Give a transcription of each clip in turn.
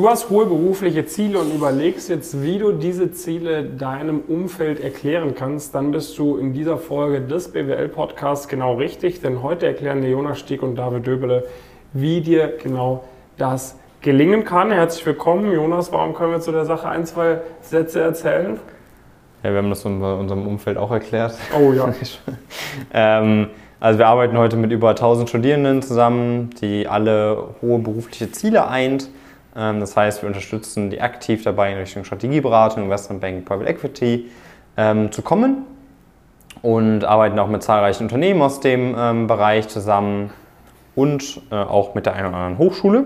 Du hast hohe berufliche Ziele und überlegst jetzt, wie du diese Ziele deinem Umfeld erklären kannst, dann bist du in dieser Folge des BWL-Podcasts genau richtig, denn heute erklären dir Jonas Stieg und David Döbele, wie dir genau das gelingen kann. Herzlich willkommen. Jonas, warum können wir zu der Sache ein, zwei Sätze erzählen? Ja, wir haben das in unserem Umfeld auch erklärt. Oh ja. ähm, also wir arbeiten heute mit über 1000 Studierenden zusammen, die alle hohe berufliche Ziele eint. Ähm, das heißt, wir unterstützen die aktiv dabei in Richtung Strategieberatung, Investmentbank, Private Equity ähm, zu kommen und arbeiten auch mit zahlreichen Unternehmen aus dem ähm, Bereich zusammen und äh, auch mit der einen oder anderen Hochschule.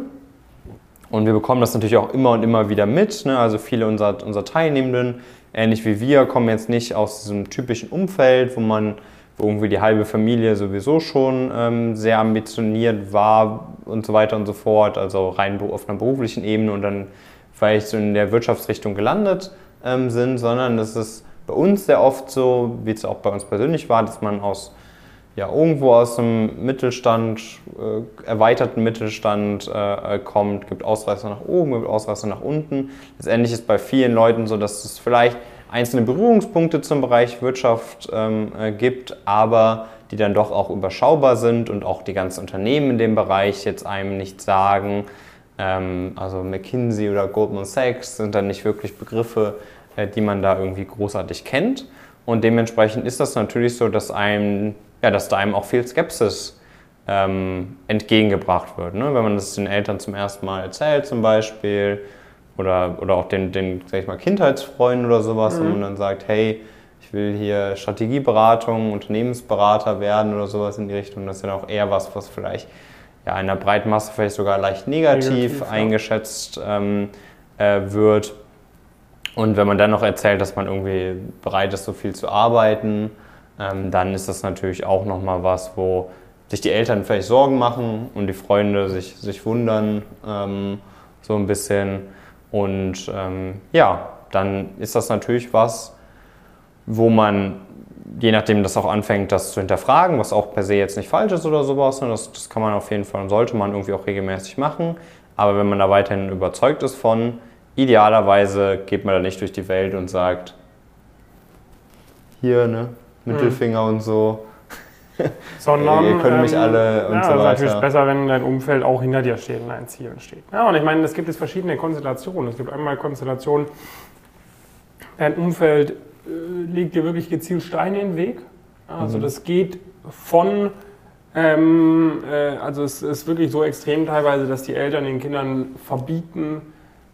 Und wir bekommen das natürlich auch immer und immer wieder mit. Ne? Also viele unserer, unserer Teilnehmenden, ähnlich wie wir, kommen jetzt nicht aus diesem typischen Umfeld, wo man wo irgendwie die halbe Familie sowieso schon ähm, sehr ambitioniert war und so weiter und so fort, also rein auf einer beruflichen Ebene und dann vielleicht so in der Wirtschaftsrichtung gelandet ähm, sind, sondern das ist bei uns sehr oft so, wie es auch bei uns persönlich war, dass man aus ja, irgendwo aus dem Mittelstand, äh, erweiterten Mittelstand äh, kommt, gibt Ausreißer nach oben, gibt Ausreißer nach unten. Letztendlich ist bei vielen Leuten so, dass es vielleicht einzelne Berührungspunkte zum Bereich Wirtschaft ähm, äh, gibt, aber die dann doch auch überschaubar sind und auch die ganzen Unternehmen in dem Bereich jetzt einem nicht sagen. Ähm, also McKinsey oder Goldman Sachs sind dann nicht wirklich Begriffe, äh, die man da irgendwie großartig kennt. Und dementsprechend ist das natürlich so, dass einem, ja, dass da einem auch viel Skepsis ähm, entgegengebracht wird. Ne? Wenn man das den Eltern zum ersten Mal erzählt zum Beispiel oder, oder auch den, den sag ich mal, Kindheitsfreunden oder sowas, mhm. und man dann sagt, hey, ich will hier Strategieberatung, Unternehmensberater werden oder sowas in die Richtung. Das ist ja auch eher was, was vielleicht ja, in der breiten Masse vielleicht sogar leicht negativ, negativ eingeschätzt ähm, äh, wird. Und wenn man dann noch erzählt, dass man irgendwie bereit ist, so viel zu arbeiten, ähm, dann ist das natürlich auch nochmal was, wo sich die Eltern vielleicht Sorgen machen und die Freunde sich, sich wundern, ähm, so ein bisschen. Und ähm, ja, dann ist das natürlich was, wo man, je nachdem das auch anfängt, das zu hinterfragen, was auch per se jetzt nicht falsch ist oder sowas, ne, das, das kann man auf jeden Fall und sollte man irgendwie auch regelmäßig machen. Aber wenn man da weiterhin überzeugt ist von, idealerweise geht man da nicht durch die Welt und sagt, hier, ne, Mittelfinger mhm. und so, sondern ihr könnt mich ähm, alle und ja, so weiter. Es ist natürlich besser, wenn dein Umfeld auch hinter dir steht und deinen Zielen steht. Ja, und ich meine, es gibt jetzt verschiedene Konstellationen. Es gibt einmal Konstellationen, dein Umfeld äh, legt dir wirklich gezielt Steine in den Weg. Also mhm. das geht von, ähm, äh, also es ist wirklich so extrem teilweise, dass die Eltern den Kindern verbieten,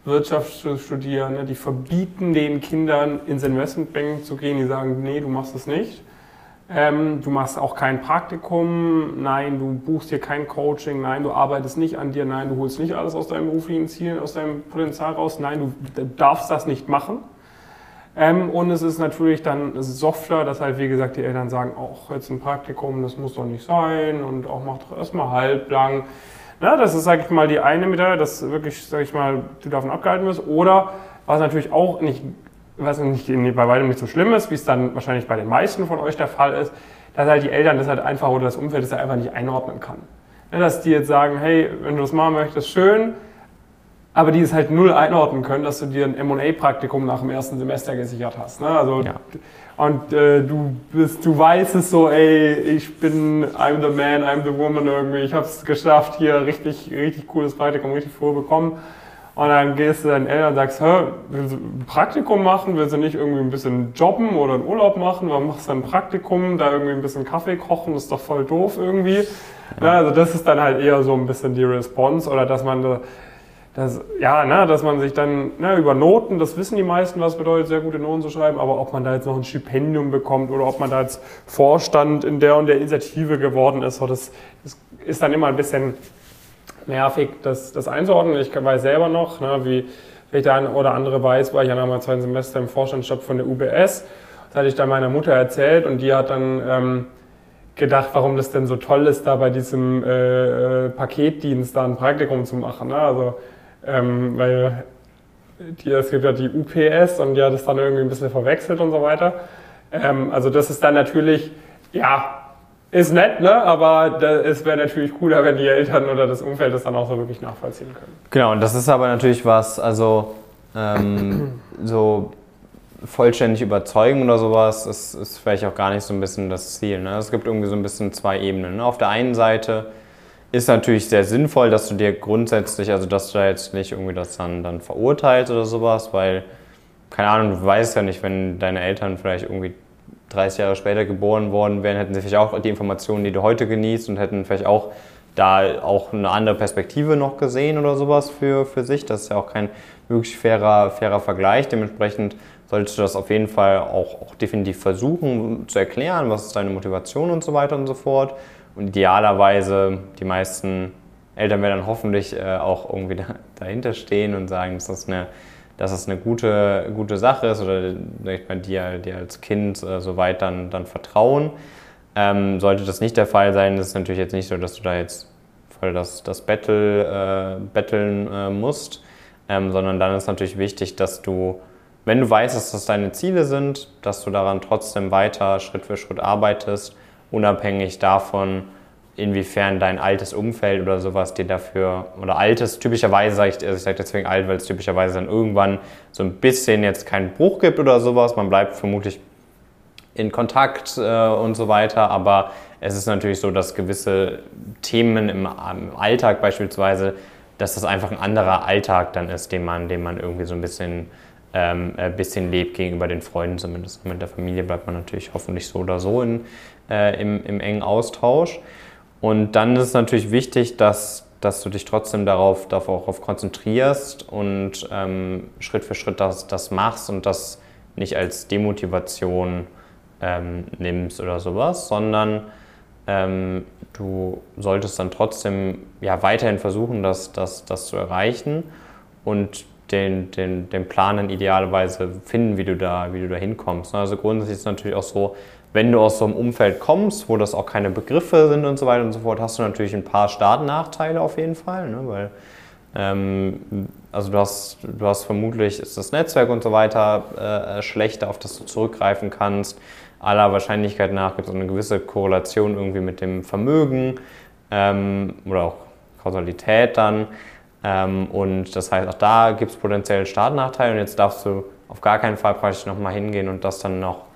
Wirtschaft zu studieren. Ne? Die verbieten den Kindern ins Investmentbank zu gehen. Die sagen, nee, du machst das nicht. Ähm, du machst auch kein Praktikum, nein, du buchst dir kein Coaching, nein, du arbeitest nicht an dir, nein, du holst nicht alles aus deinem beruflichen Ziel, aus deinem Potenzial raus, nein, du darfst das nicht machen. Ähm, und es ist natürlich dann softer, dass halt, wie gesagt, die Eltern sagen, auch jetzt ein Praktikum, das muss doch nicht sein und auch mach doch erstmal halblang. Na, das ist, sag ich mal, die eine Medaille, dass wirklich, sag ich mal, du davon abgehalten wirst. Oder was natürlich auch nicht was nicht, bei weitem nicht so schlimm ist, wie es dann wahrscheinlich bei den meisten von euch der Fall ist, dass halt die Eltern das halt einfach oder das Umfeld das halt einfach nicht einordnen kann. dass die jetzt sagen, hey, wenn du das machen möchtest, schön, aber die es halt null einordnen können, dass du dir ein M&A-Praktikum nach dem ersten Semester gesichert hast. Ne? Also, ja. Und äh, du, bist, du weißt es so, ey, ich bin, I'm the man, I'm the woman irgendwie, ich habe es geschafft, hier richtig, richtig cooles Praktikum, richtig vorbekommen. Und dann gehst du deinen Eltern und sagst, Hä, willst du ein Praktikum machen? Willst du nicht irgendwie ein bisschen jobben oder einen Urlaub machen? Warum machst du ein Praktikum? Da irgendwie ein bisschen Kaffee kochen? Das ist doch voll doof irgendwie. Ja. Ja, also das ist dann halt eher so ein bisschen die Response oder dass man das, ja, ne, dass man sich dann ne, über Noten, das wissen die meisten, was bedeutet, sehr gute Noten zu schreiben, aber ob man da jetzt noch ein Stipendium bekommt oder ob man da jetzt Vorstand in der und der Initiative geworden ist, so das, das ist dann immer ein bisschen nervig, das, das einzuordnen. Ich weiß selber noch, ne, wie vielleicht der eine oder andere weiß, war ich ja nach meinem zweiten Semester im Vorstandstab von der UBS. Das hatte ich dann meiner Mutter erzählt und die hat dann ähm, gedacht, warum das denn so toll ist, da bei diesem äh, äh Paketdienst da ein Praktikum zu machen. Ne? Also, ähm, weil die, es gibt ja die UPS und die hat es dann irgendwie ein bisschen verwechselt und so weiter. Ähm, also das ist dann natürlich, ja, ist nett, ne? aber es wäre natürlich cooler, wenn die Eltern oder das Umfeld das dann auch so wirklich nachvollziehen können. Genau, und das ist aber natürlich was, also ähm, so vollständig überzeugen oder sowas, ist, ist vielleicht auch gar nicht so ein bisschen das Ziel. Ne? Es gibt irgendwie so ein bisschen zwei Ebenen. Ne? Auf der einen Seite ist natürlich sehr sinnvoll, dass du dir grundsätzlich, also dass du da jetzt nicht irgendwie das dann, dann verurteilst oder sowas, weil, keine Ahnung, du weißt ja nicht, wenn deine Eltern vielleicht irgendwie 30 Jahre später geboren worden wären, hätten sie vielleicht auch die Informationen, die du heute genießt und hätten vielleicht auch da auch eine andere Perspektive noch gesehen oder sowas für, für sich. Das ist ja auch kein wirklich fairer, fairer Vergleich. Dementsprechend solltest du das auf jeden Fall auch, auch definitiv versuchen zu erklären, was ist deine Motivation und so weiter und so fort. Und idealerweise, die meisten Eltern werden dann hoffentlich äh, auch irgendwie da, dahinter stehen und sagen, dass das eine dass es eine gute, gute Sache ist oder bei dir, dir als Kind äh, soweit dann, dann vertrauen. Ähm, sollte das nicht der Fall sein, ist es natürlich jetzt nicht so, dass du da jetzt voll das, das Battle, äh, betteln äh, musst, ähm, sondern dann ist natürlich wichtig, dass du, wenn du weißt, dass das deine Ziele sind, dass du daran trotzdem weiter Schritt für Schritt arbeitest, unabhängig davon, inwiefern dein altes Umfeld oder sowas dir dafür, oder altes, typischerweise sage ich, also ich sage deswegen alt, weil es typischerweise dann irgendwann so ein bisschen jetzt keinen Bruch gibt oder sowas. Man bleibt vermutlich in Kontakt äh, und so weiter, aber es ist natürlich so, dass gewisse Themen im, im, Alltag beispielsweise, dass das einfach ein anderer Alltag dann ist, den man, den man irgendwie so ein bisschen, ähm, ein bisschen lebt gegenüber den Freunden zumindest. Mit der Familie bleibt man natürlich hoffentlich so oder so in, äh, im, im engen Austausch. Und dann ist es natürlich wichtig, dass, dass du dich trotzdem darauf, darauf konzentrierst und ähm, Schritt für Schritt das, das machst und das nicht als Demotivation ähm, nimmst oder sowas, sondern ähm, du solltest dann trotzdem ja, weiterhin versuchen, das, das, das zu erreichen und den, den, den Plan idealerweise finden, wie du da, wie du da hinkommst. Also grundsätzlich ist es natürlich auch so, wenn du aus so einem Umfeld kommst, wo das auch keine Begriffe sind und so weiter und so fort, hast du natürlich ein paar Startnachteile auf jeden Fall, ne? weil ähm, also du hast, du hast vermutlich ist das Netzwerk und so weiter äh, schlechter, auf das du zurückgreifen kannst. Aller Wahrscheinlichkeit nach gibt es eine gewisse Korrelation irgendwie mit dem Vermögen ähm, oder auch Kausalität dann. Ähm, und das heißt, auch da gibt es potenziell Startnachteile und jetzt darfst du auf gar keinen Fall praktisch nochmal hingehen und das dann noch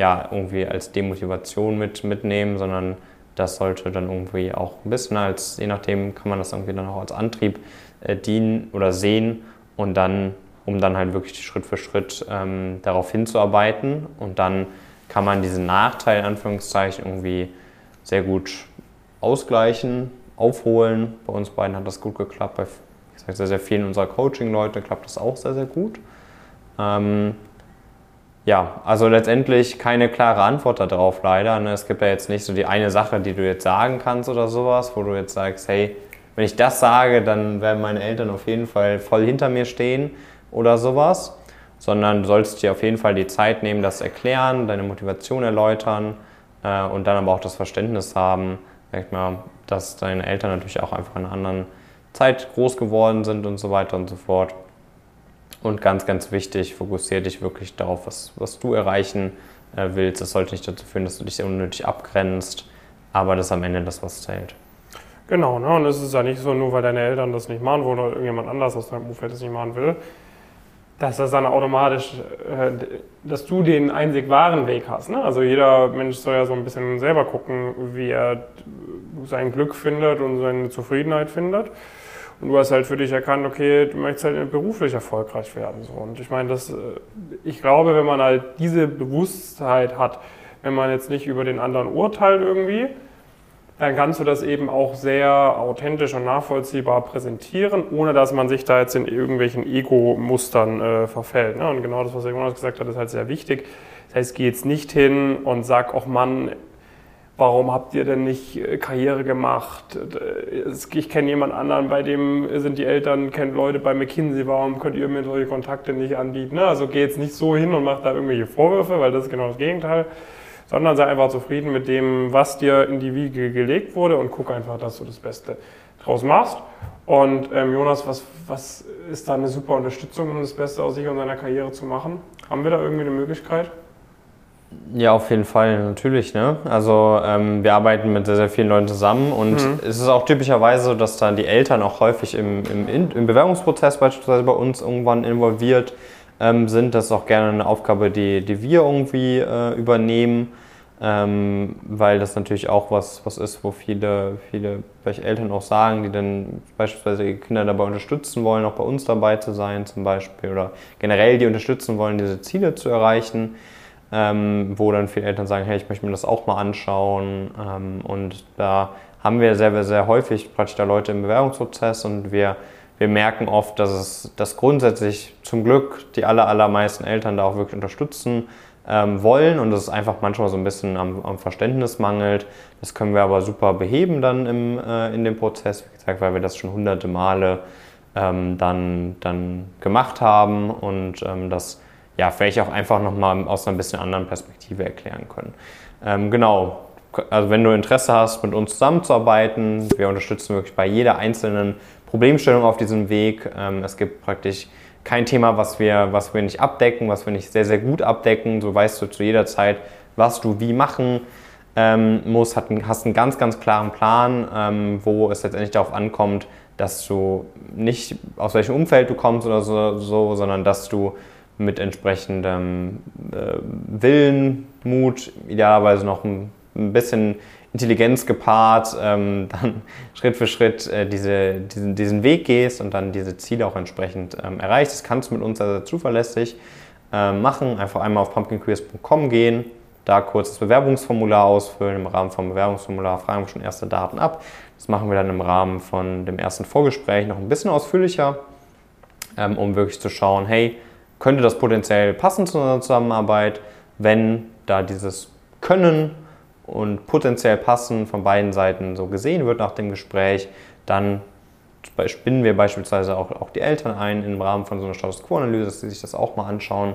ja, irgendwie als Demotivation mit, mitnehmen, sondern das sollte dann irgendwie auch ein bisschen als, je nachdem kann man das irgendwie dann auch als Antrieb äh, dienen oder sehen und dann, um dann halt wirklich Schritt für Schritt ähm, darauf hinzuarbeiten und dann kann man diesen Nachteil in Anführungszeichen irgendwie sehr gut ausgleichen, aufholen. Bei uns beiden hat das gut geklappt. Bei sehr, sehr vielen unserer Coaching-Leute klappt das auch sehr, sehr gut. Ähm, ja, also letztendlich keine klare Antwort darauf leider. Ne? Es gibt ja jetzt nicht so die eine Sache, die du jetzt sagen kannst oder sowas, wo du jetzt sagst, hey, wenn ich das sage, dann werden meine Eltern auf jeden Fall voll hinter mir stehen oder sowas. Sondern du sollst dir auf jeden Fall die Zeit nehmen, das erklären, deine Motivation erläutern äh, und dann aber auch das Verständnis haben, mal, dass deine Eltern natürlich auch einfach in einer anderen Zeit groß geworden sind und so weiter und so fort. Und ganz, ganz wichtig, fokussiere dich wirklich darauf, was, was du erreichen äh, willst. Das sollte nicht dazu führen, dass du dich unnötig abgrenzt, aber das ist am Ende das, was zählt. Genau, ne? und es ist ja nicht so, nur weil deine Eltern das nicht machen wollen oder irgendjemand anders aus deinem Umfeld das nicht machen will, dass das dann automatisch, äh, dass du den einzig wahren Weg hast. Ne? Also jeder Mensch soll ja so ein bisschen selber gucken, wie er sein Glück findet und seine Zufriedenheit findet. Und du hast halt für dich erkannt, okay, du möchtest halt beruflich erfolgreich werden. So. Und ich meine, das, äh, ich glaube, wenn man halt diese Bewusstheit hat, wenn man jetzt nicht über den anderen urteilt irgendwie, dann kannst du das eben auch sehr authentisch und nachvollziehbar präsentieren, ohne dass man sich da jetzt in irgendwelchen Ego-Mustern äh, verfällt. Ne? Und genau das, was Jonas gesagt hat, ist halt sehr wichtig. Das heißt, geh jetzt nicht hin und sag, auch Mann, warum habt ihr denn nicht äh, Karriere gemacht? Äh, ich kenne jemand anderen, bei dem sind die Eltern, kennt Leute bei McKinsey, warum könnt ihr mir solche Kontakte nicht anbieten? Also geh jetzt nicht so hin und mach da irgendwelche Vorwürfe, weil das ist genau das Gegenteil, sondern sei einfach zufrieden mit dem, was dir in die Wiege gelegt wurde und guck einfach, dass du das Beste draus machst. Und ähm, Jonas, was, was ist da eine super Unterstützung, um das Beste aus sich und seiner Karriere zu machen? Haben wir da irgendwie eine Möglichkeit? Ja, auf jeden Fall, natürlich. Ne? Also ähm, wir arbeiten mit sehr, sehr vielen Leuten zusammen und mhm. es ist auch typischerweise so, dass dann die Eltern auch häufig im, im, im Bewerbungsprozess beispielsweise bei uns irgendwann involviert ähm, sind. Das ist auch gerne eine Aufgabe, die, die wir irgendwie äh, übernehmen, ähm, weil das natürlich auch was, was ist, wo viele, viele vielleicht Eltern auch sagen, die dann beispielsweise ihre Kinder dabei unterstützen wollen, auch bei uns dabei zu sein zum Beispiel oder generell die unterstützen wollen, diese Ziele zu erreichen ähm, wo dann viele Eltern sagen, hey, ich möchte mir das auch mal anschauen. Ähm, und da haben wir sehr, sehr häufig praktisch da Leute im Bewerbungsprozess und wir, wir merken oft, dass es dass grundsätzlich zum Glück die aller, allermeisten Eltern da auch wirklich unterstützen ähm, wollen und dass es einfach manchmal so ein bisschen am, am, Verständnis mangelt. Das können wir aber super beheben dann im, äh, in dem Prozess, wie gesagt, weil wir das schon hunderte Male ähm, dann, dann gemacht haben und ähm, das ja, vielleicht auch einfach nochmal aus einer bisschen anderen Perspektive erklären können. Ähm, genau, also wenn du Interesse hast, mit uns zusammenzuarbeiten, wir unterstützen wirklich bei jeder einzelnen Problemstellung auf diesem Weg. Ähm, es gibt praktisch kein Thema, was wir, was wir nicht abdecken, was wir nicht sehr, sehr gut abdecken. So weißt du zu jeder Zeit, was du wie machen ähm, musst, hast einen ganz, ganz klaren Plan, ähm, wo es letztendlich darauf ankommt, dass du nicht aus welchem Umfeld du kommst oder so, so sondern dass du mit entsprechendem äh, Willen, Mut, idealerweise noch ein, ein bisschen Intelligenz gepaart, ähm, dann Schritt für Schritt äh, diese, diesen, diesen Weg gehst und dann diese Ziele auch entsprechend ähm, erreichst. Das kannst du mit uns sehr, sehr zuverlässig äh, machen. Einfach einmal auf pumpkinqueers.com gehen, da kurz das Bewerbungsformular ausfüllen. Im Rahmen vom Bewerbungsformular fragen wir schon erste Daten ab. Das machen wir dann im Rahmen von dem ersten Vorgespräch noch ein bisschen ausführlicher, ähm, um wirklich zu schauen, hey, könnte das potenziell passen zu unserer Zusammenarbeit, wenn da dieses Können und potenziell Passen von beiden Seiten so gesehen wird nach dem Gespräch, dann spinnen wir beispielsweise auch, auch die Eltern ein im Rahmen von so einer Status Quo-Analyse, dass sie sich das auch mal anschauen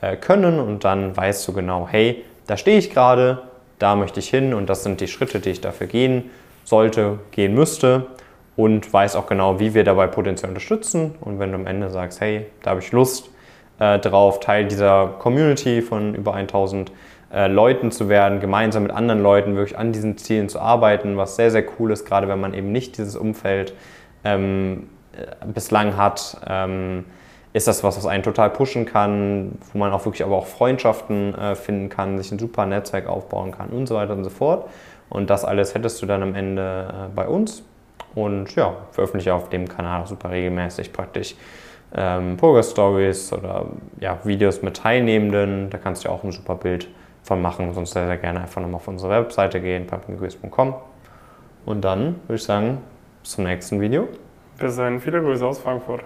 äh, können und dann weißt du genau, hey, da stehe ich gerade, da möchte ich hin und das sind die Schritte, die ich dafür gehen sollte, gehen müsste und weiß auch genau, wie wir dabei potenziell unterstützen und wenn du am Ende sagst, hey, da habe ich Lust, äh, drauf, Teil dieser Community von über 1000 äh, Leuten zu werden, gemeinsam mit anderen Leuten wirklich an diesen Zielen zu arbeiten, was sehr, sehr cool ist, gerade wenn man eben nicht dieses Umfeld ähm, äh, bislang hat. Ähm, ist das was, was einen total pushen kann, wo man auch wirklich aber auch Freundschaften äh, finden kann, sich ein super Netzwerk aufbauen kann und so weiter und so fort. Und das alles hättest du dann am Ende äh, bei uns. Und ja, veröffentliche auf dem Kanal super regelmäßig praktisch ähm, Progress Stories oder ja, Videos mit Teilnehmenden. Da kannst du auch ein super Bild von machen. Sonst sehr, sehr gerne einfach nochmal auf unsere Webseite gehen, pumpkinggrüß.com. Und dann würde ich sagen, bis zum nächsten Video. Bis dahin, viele Grüße aus Frankfurt.